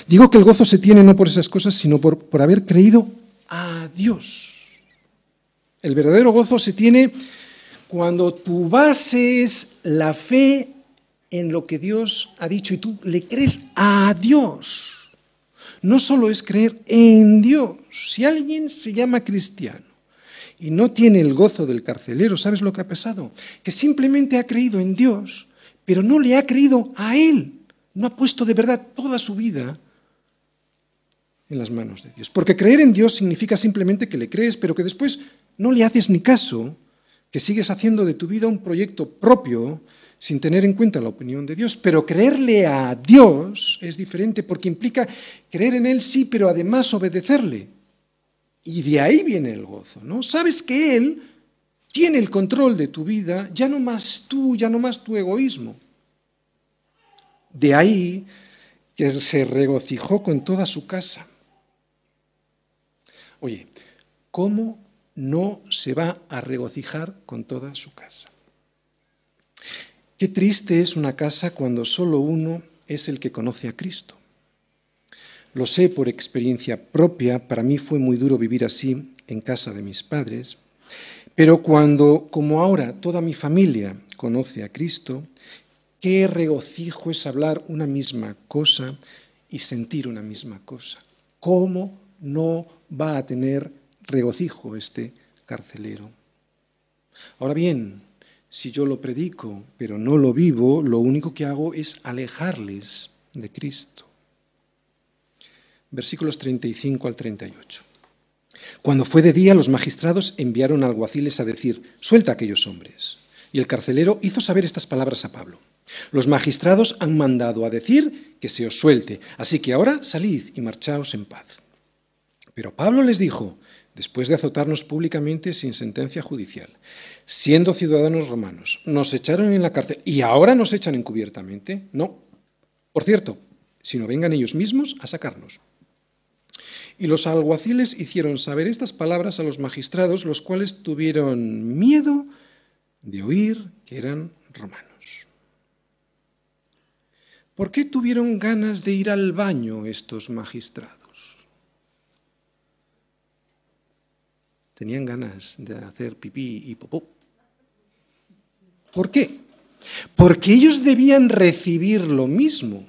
Digo que el gozo se tiene no por esas cosas, sino por, por haber creído a Dios. El verdadero gozo se tiene cuando tu base es la fe en lo que Dios ha dicho y tú le crees a Dios. No solo es creer en Dios. Si alguien se llama cristiano y no tiene el gozo del carcelero, ¿sabes lo que ha pasado? Que simplemente ha creído en Dios, pero no le ha creído a Él. No ha puesto de verdad toda su vida en las manos de Dios. Porque creer en Dios significa simplemente que le crees, pero que después no le haces ni caso, que sigues haciendo de tu vida un proyecto propio sin tener en cuenta la opinión de Dios. Pero creerle a Dios es diferente porque implica creer en Él sí, pero además obedecerle. Y de ahí viene el gozo, ¿no? Sabes que Él tiene el control de tu vida, ya no más tú, ya no más tu egoísmo. De ahí que se regocijó con toda su casa. Oye, ¿cómo no se va a regocijar con toda su casa? Qué triste es una casa cuando solo uno es el que conoce a Cristo. Lo sé por experiencia propia, para mí fue muy duro vivir así en casa de mis padres, pero cuando, como ahora, toda mi familia conoce a Cristo, qué regocijo es hablar una misma cosa y sentir una misma cosa. ¿Cómo no va a tener regocijo este carcelero? Ahora bien, si yo lo predico, pero no lo vivo, lo único que hago es alejarles de Cristo. Versículos 35 al 38. Cuando fue de día, los magistrados enviaron alguaciles a decir, suelta a aquellos hombres. Y el carcelero hizo saber estas palabras a Pablo. Los magistrados han mandado a decir que se os suelte, así que ahora salid y marchaos en paz. Pero Pablo les dijo, después de azotarnos públicamente sin sentencia judicial, siendo ciudadanos romanos, nos echaron en la cárcel y ahora nos echan encubiertamente. No. Por cierto, si no vengan ellos mismos a sacarnos. Y los alguaciles hicieron saber estas palabras a los magistrados, los cuales tuvieron miedo de oír que eran romanos. ¿Por qué tuvieron ganas de ir al baño estos magistrados? Tenían ganas de hacer pipí y popó. ¿Por qué? Porque ellos debían recibir lo mismo.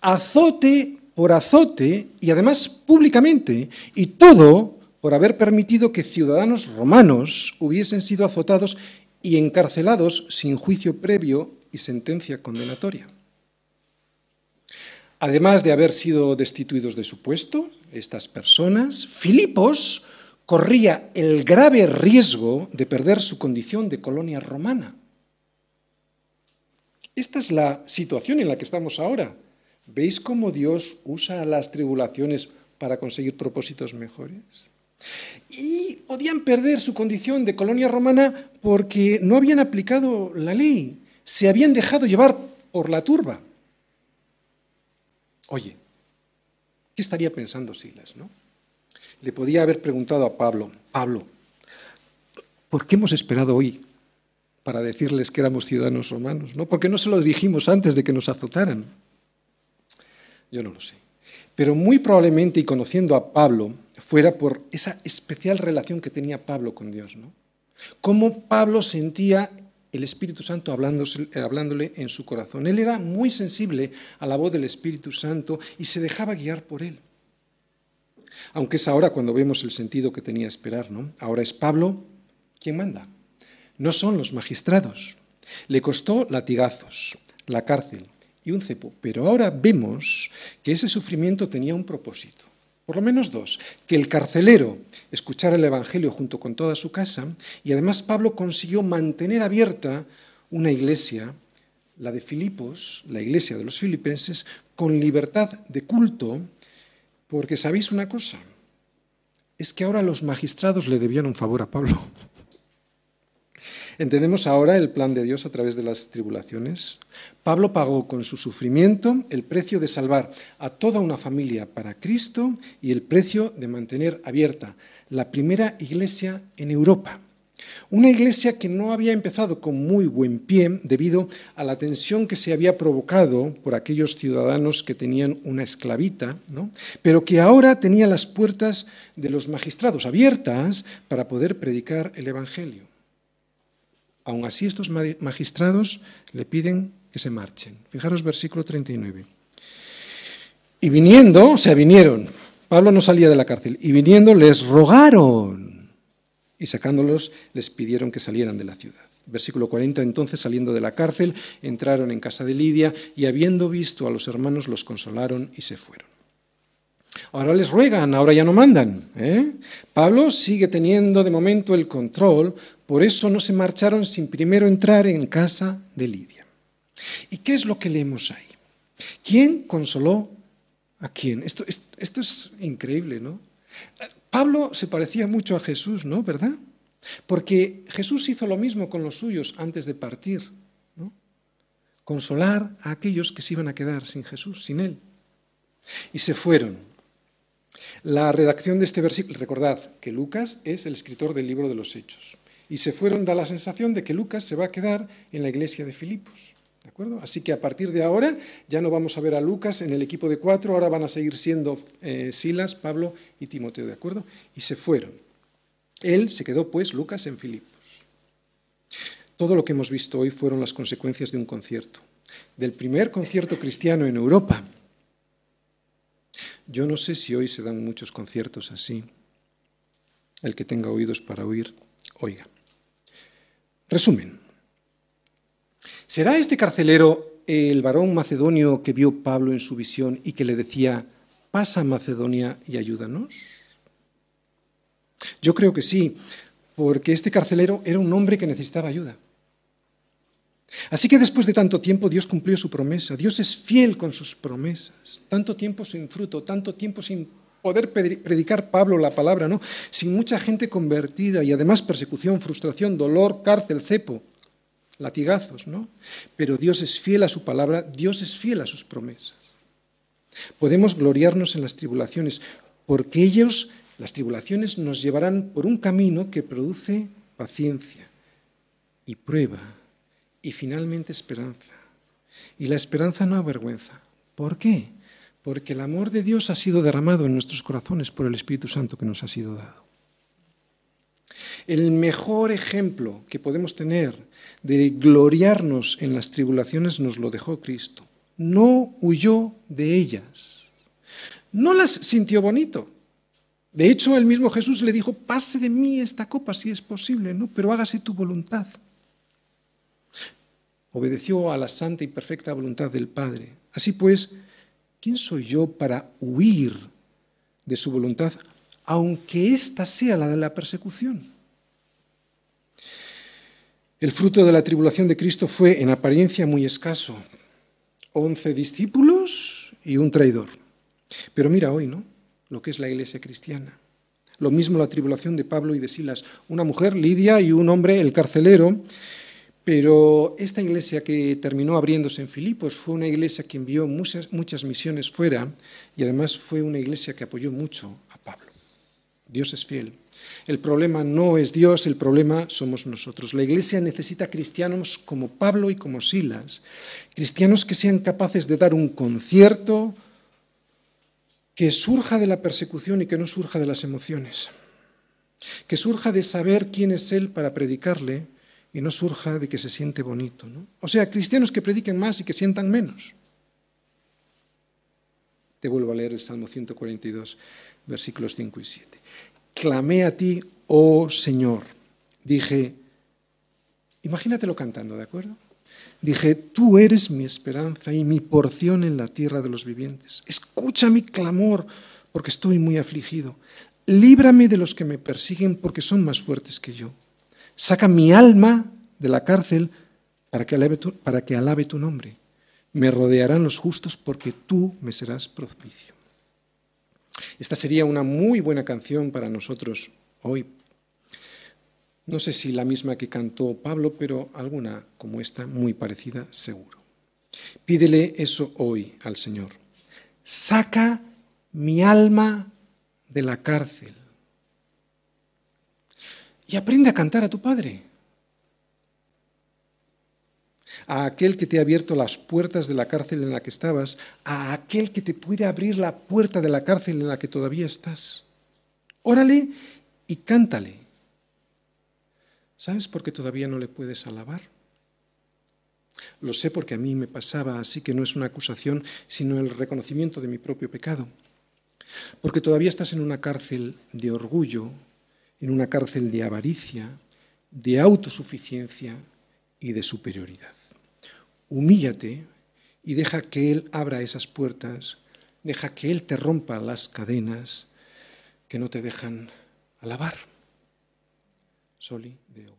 Azote por azote y además públicamente, y todo por haber permitido que ciudadanos romanos hubiesen sido azotados y encarcelados sin juicio previo y sentencia condenatoria. Además de haber sido destituidos de su puesto, estas personas, Filipos corría el grave riesgo de perder su condición de colonia romana. Esta es la situación en la que estamos ahora. ¿Veis cómo Dios usa las tribulaciones para conseguir propósitos mejores? Y podían perder su condición de colonia romana porque no habían aplicado la ley, se habían dejado llevar por la turba. Oye, ¿qué estaría pensando Silas, no? Le podía haber preguntado a Pablo, Pablo, ¿por qué hemos esperado hoy para decirles que éramos ciudadanos romanos? ¿no? ¿Por qué no se lo dijimos antes de que nos azotaran? Yo no lo sé. Pero muy probablemente, y conociendo a Pablo, fuera por esa especial relación que tenía Pablo con Dios. ¿no? Cómo Pablo sentía el Espíritu Santo hablándole en su corazón. Él era muy sensible a la voz del Espíritu Santo y se dejaba guiar por él. Aunque es ahora cuando vemos el sentido que tenía esperar, ¿no? Ahora es Pablo quien manda. No son los magistrados. Le costó latigazos, la cárcel y un cepo, pero ahora vemos que ese sufrimiento tenía un propósito. Por lo menos dos, que el carcelero escuchara el Evangelio junto con toda su casa y además Pablo consiguió mantener abierta una iglesia la de Filipos, la iglesia de los filipenses, con libertad de culto, porque sabéis una cosa, es que ahora los magistrados le debían un favor a Pablo. Entendemos ahora el plan de Dios a través de las tribulaciones. Pablo pagó con su sufrimiento el precio de salvar a toda una familia para Cristo y el precio de mantener abierta la primera iglesia en Europa. Una iglesia que no había empezado con muy buen pie debido a la tensión que se había provocado por aquellos ciudadanos que tenían una esclavita, pero que ahora tenía las puertas de los magistrados abiertas para poder predicar el Evangelio. Aún así, estos magistrados le piden que se marchen. Fijaros versículo 39. Y viniendo, o sea, vinieron, Pablo no salía de la cárcel, y viniendo les rogaron y sacándolos les pidieron que salieran de la ciudad. Versículo 40, entonces saliendo de la cárcel, entraron en casa de Lidia y habiendo visto a los hermanos los consolaron y se fueron. Ahora les ruegan, ahora ya no mandan. ¿eh? Pablo sigue teniendo de momento el control, por eso no se marcharon sin primero entrar en casa de Lidia. ¿Y qué es lo que leemos ahí? ¿Quién consoló a quién? Esto, esto es increíble, ¿no? Pablo se parecía mucho a Jesús, ¿no? ¿Verdad? Porque Jesús hizo lo mismo con los suyos antes de partir, ¿no? Consolar a aquellos que se iban a quedar sin Jesús, sin Él. Y se fueron. La redacción de este versículo, recordad que Lucas es el escritor del libro de los Hechos. Y se fueron, da la sensación de que Lucas se va a quedar en la iglesia de Filipos. Así que a partir de ahora ya no vamos a ver a Lucas en el equipo de cuatro, ahora van a seguir siendo eh, Silas, Pablo y Timoteo, ¿de acuerdo? Y se fueron. Él se quedó, pues, Lucas en Filipos. Todo lo que hemos visto hoy fueron las consecuencias de un concierto, del primer concierto cristiano en Europa. Yo no sé si hoy se dan muchos conciertos así. El que tenga oídos para oír, oiga. Resumen. ¿Será este carcelero el varón macedonio que vio Pablo en su visión y que le decía, pasa Macedonia y ayúdanos? Yo creo que sí, porque este carcelero era un hombre que necesitaba ayuda. Así que después de tanto tiempo Dios cumplió su promesa. Dios es fiel con sus promesas. Tanto tiempo sin fruto, tanto tiempo sin poder predicar Pablo la palabra, ¿no? Sin mucha gente convertida y además persecución, frustración, dolor, cárcel, cepo latigazos, ¿no? Pero Dios es fiel a su palabra, Dios es fiel a sus promesas. Podemos gloriarnos en las tribulaciones, porque ellos, las tribulaciones, nos llevarán por un camino que produce paciencia y prueba y finalmente esperanza. Y la esperanza no avergüenza. ¿Por qué? Porque el amor de Dios ha sido derramado en nuestros corazones por el Espíritu Santo que nos ha sido dado. El mejor ejemplo que podemos tener de gloriarnos en las tribulaciones nos lo dejó Cristo. No huyó de ellas. No las sintió bonito. De hecho, el mismo Jesús le dijo, pase de mí esta copa si es posible, ¿no? pero hágase tu voluntad. Obedeció a la santa y perfecta voluntad del Padre. Así pues, ¿quién soy yo para huir de su voluntad, aunque ésta sea la de la persecución? El fruto de la tribulación de Cristo fue en apariencia muy escaso. Once discípulos y un traidor. Pero mira hoy, ¿no? Lo que es la iglesia cristiana. Lo mismo la tribulación de Pablo y de Silas. Una mujer, Lidia, y un hombre, el carcelero. Pero esta iglesia que terminó abriéndose en Filipos fue una iglesia que envió muchas, muchas misiones fuera y además fue una iglesia que apoyó mucho. Dios es fiel. El problema no es Dios, el problema somos nosotros. La Iglesia necesita cristianos como Pablo y como Silas, cristianos que sean capaces de dar un concierto que surja de la persecución y que no surja de las emociones, que surja de saber quién es Él para predicarle y no surja de que se siente bonito. O sea, cristianos que prediquen más y que sientan menos. Te vuelvo a leer el Salmo 142, versículos 5 y 7 clamé a ti, oh Señor. Dije, imagínatelo cantando, ¿de acuerdo? Dije, tú eres mi esperanza y mi porción en la tierra de los vivientes. Escucha mi clamor, porque estoy muy afligido. Líbrame de los que me persiguen, porque son más fuertes que yo. Saca mi alma de la cárcel, para que, alabe tu, para que alabe tu nombre. Me rodearán los justos porque tú me serás propicio. Esta sería una muy buena canción para nosotros hoy. No sé si la misma que cantó Pablo, pero alguna como esta, muy parecida, seguro. Pídele eso hoy al Señor. Saca mi alma de la cárcel y aprende a cantar a tu Padre. A aquel que te ha abierto las puertas de la cárcel en la que estabas, a aquel que te puede abrir la puerta de la cárcel en la que todavía estás. Órale y cántale. ¿Sabes por qué todavía no le puedes alabar? Lo sé porque a mí me pasaba, así que no es una acusación, sino el reconocimiento de mi propio pecado. Porque todavía estás en una cárcel de orgullo, en una cárcel de avaricia, de autosuficiencia y de superioridad. Humíllate y deja que Él abra esas puertas, deja que Él te rompa las cadenas que no te dejan alabar. Soli Deo.